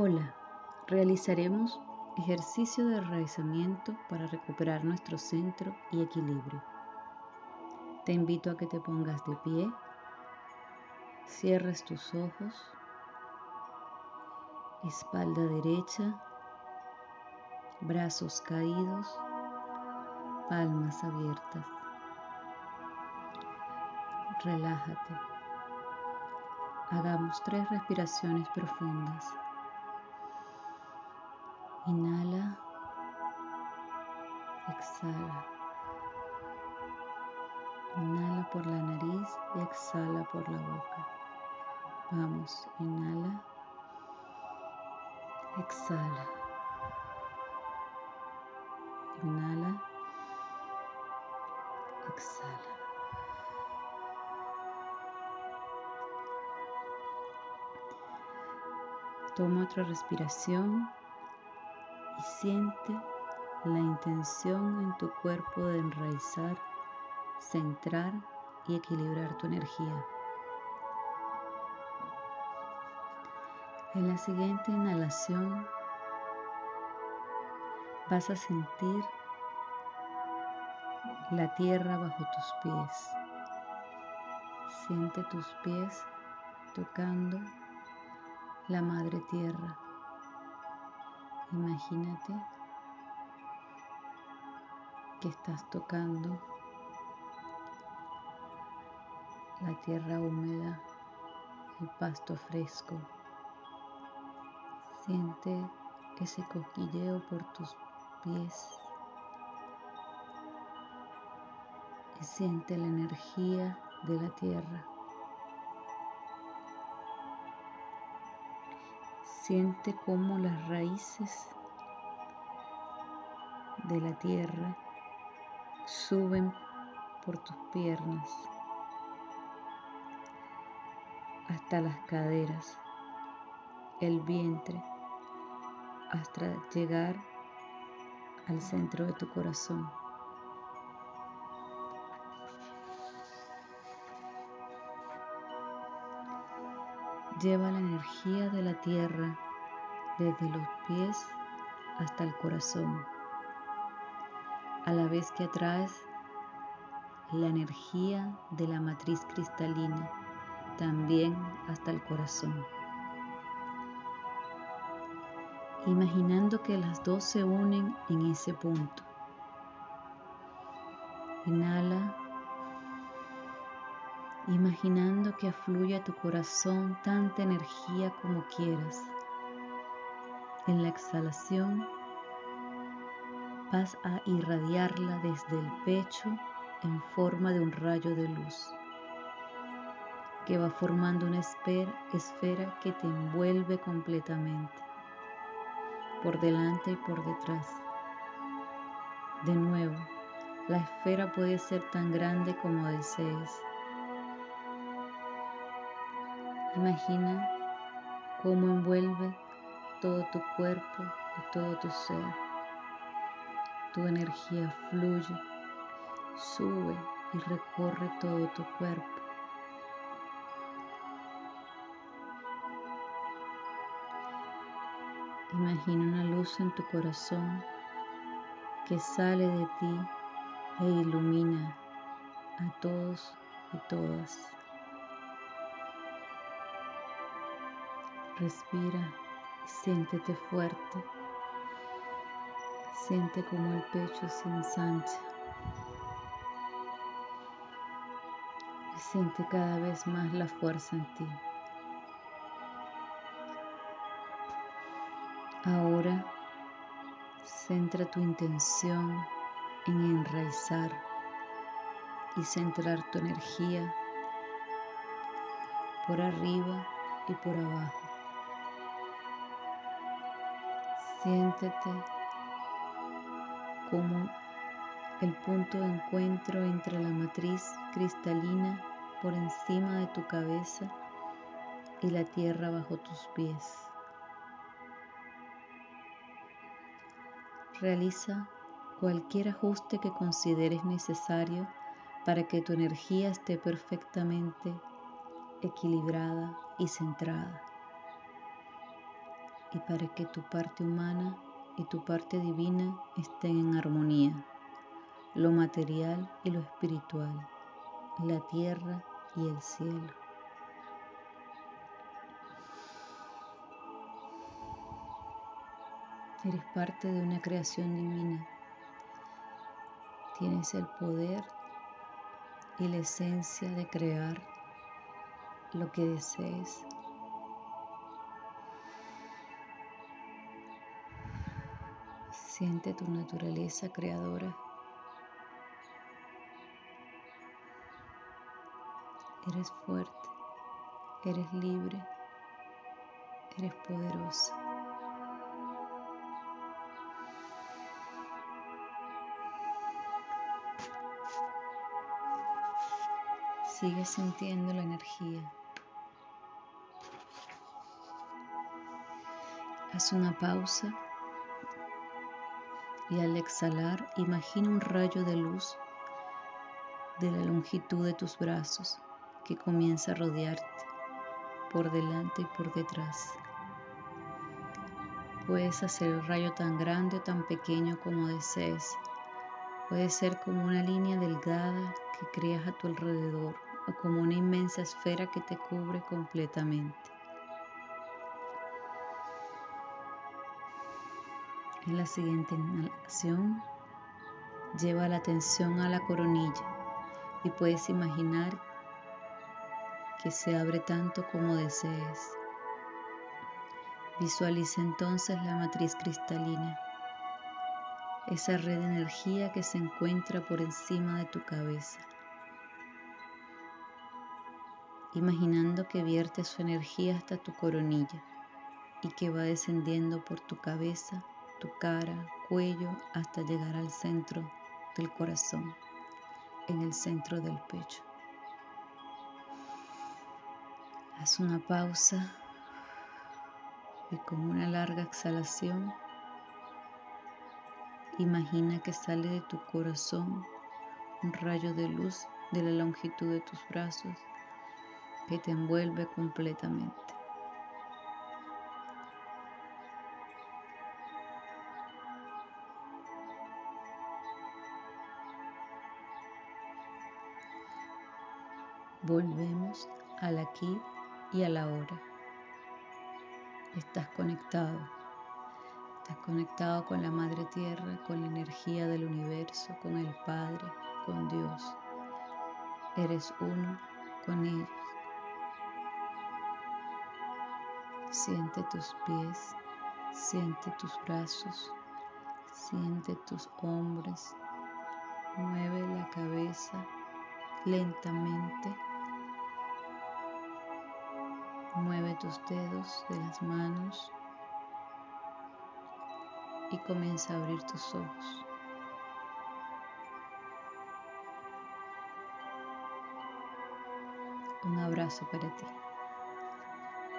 Hola, realizaremos ejercicio de enraizamiento para recuperar nuestro centro y equilibrio. Te invito a que te pongas de pie, cierres tus ojos, espalda derecha, brazos caídos, palmas abiertas. Relájate. Hagamos tres respiraciones profundas. Exhala. Inhala por la nariz y exhala por la boca. Vamos, inhala. Exhala. Inhala. Exhala. Toma otra respiración y siente la intención en tu cuerpo de enraizar, centrar y equilibrar tu energía. En la siguiente inhalación vas a sentir la tierra bajo tus pies. Siente tus pies tocando la madre tierra. Imagínate que estás tocando la tierra húmeda, el pasto fresco. Siente ese cosquilleo por tus pies y siente la energía de la tierra. Siente cómo las raíces de la tierra suben por tus piernas hasta las caderas, el vientre, hasta llegar al centro de tu corazón. Lleva la energía de la tierra desde los pies hasta el corazón, a la vez que atraes la energía de la matriz cristalina también hasta el corazón. Imaginando que las dos se unen en ese punto. Inhala imaginando que afluye a tu corazón tanta energía como quieras. En la exhalación vas a irradiarla desde el pecho en forma de un rayo de luz que va formando una esfera, que te envuelve completamente, por delante y por detrás. De nuevo, la esfera puede ser tan grande como desees Imagina cómo envuelve todo tu cuerpo y todo tu ser. Tu energía fluye, sube y recorre todo tu cuerpo. Imagina una luz en tu corazón que sale de ti e ilumina a todos y todas. Respira y siéntete fuerte. Siente como el pecho se ensancha. Y siente cada vez más la fuerza en ti. Ahora centra tu intención en enraizar y centrar tu energía por arriba y por abajo. Siéntete como el punto de encuentro entre la matriz cristalina por encima de tu cabeza y la tierra bajo tus pies. Realiza cualquier ajuste que consideres necesario para que tu energía esté perfectamente equilibrada y centrada. y para que tu parte humana y tu parte divina estén en armonía, lo material y lo espiritual, la tierra y el cielo. Eres parte de una creación divina. Tienes el poder y la esencia de crear lo que desees. Siente tu naturaleza creadora. Eres fuerte, eres libre, eres poderosa. Sigue sintiendo la energía. Haz una pausa y al exhalar imagina un rayo de luz de la longitud de tus brazos que comienza a rodearte por delante y por detrás. Puedes hacer el rayo tan grande o tan pequeño como desees. Puede ser como una línea delgada que creas a tu alrededor o como una inmensa esfera que te cubre completamente. En la siguiente inhalación, lleva la atención a la coronilla y puedes imaginar que se abre tanto como desees. Visualiza entonces la matriz cristalina, esa red de energía que se encuentra por encima de tu cabeza. Imaginando que vierte su energía hasta tu coronilla y que va descendiendo por tu cabeza tu cara, cuello, hasta llegar al centro del corazón, en el centro del pecho. Haz una pausa y con una larga exhalación, imagina que sale de tu corazón un rayo de luz de la longitud de tus brazos que te envuelve completamente. Volvemos al aquí y a la hora. Estás conectado. Estás conectado con la Madre Tierra, con la energía del universo, con el Padre, con Dios. Eres uno con ellos. Siente tus pies, siente tus brazos, siente tus hombros. Mueve la cabeza lentamente Mueve tus dedos de las manos y comienza a abrir tus ojos. Un abrazo para ti.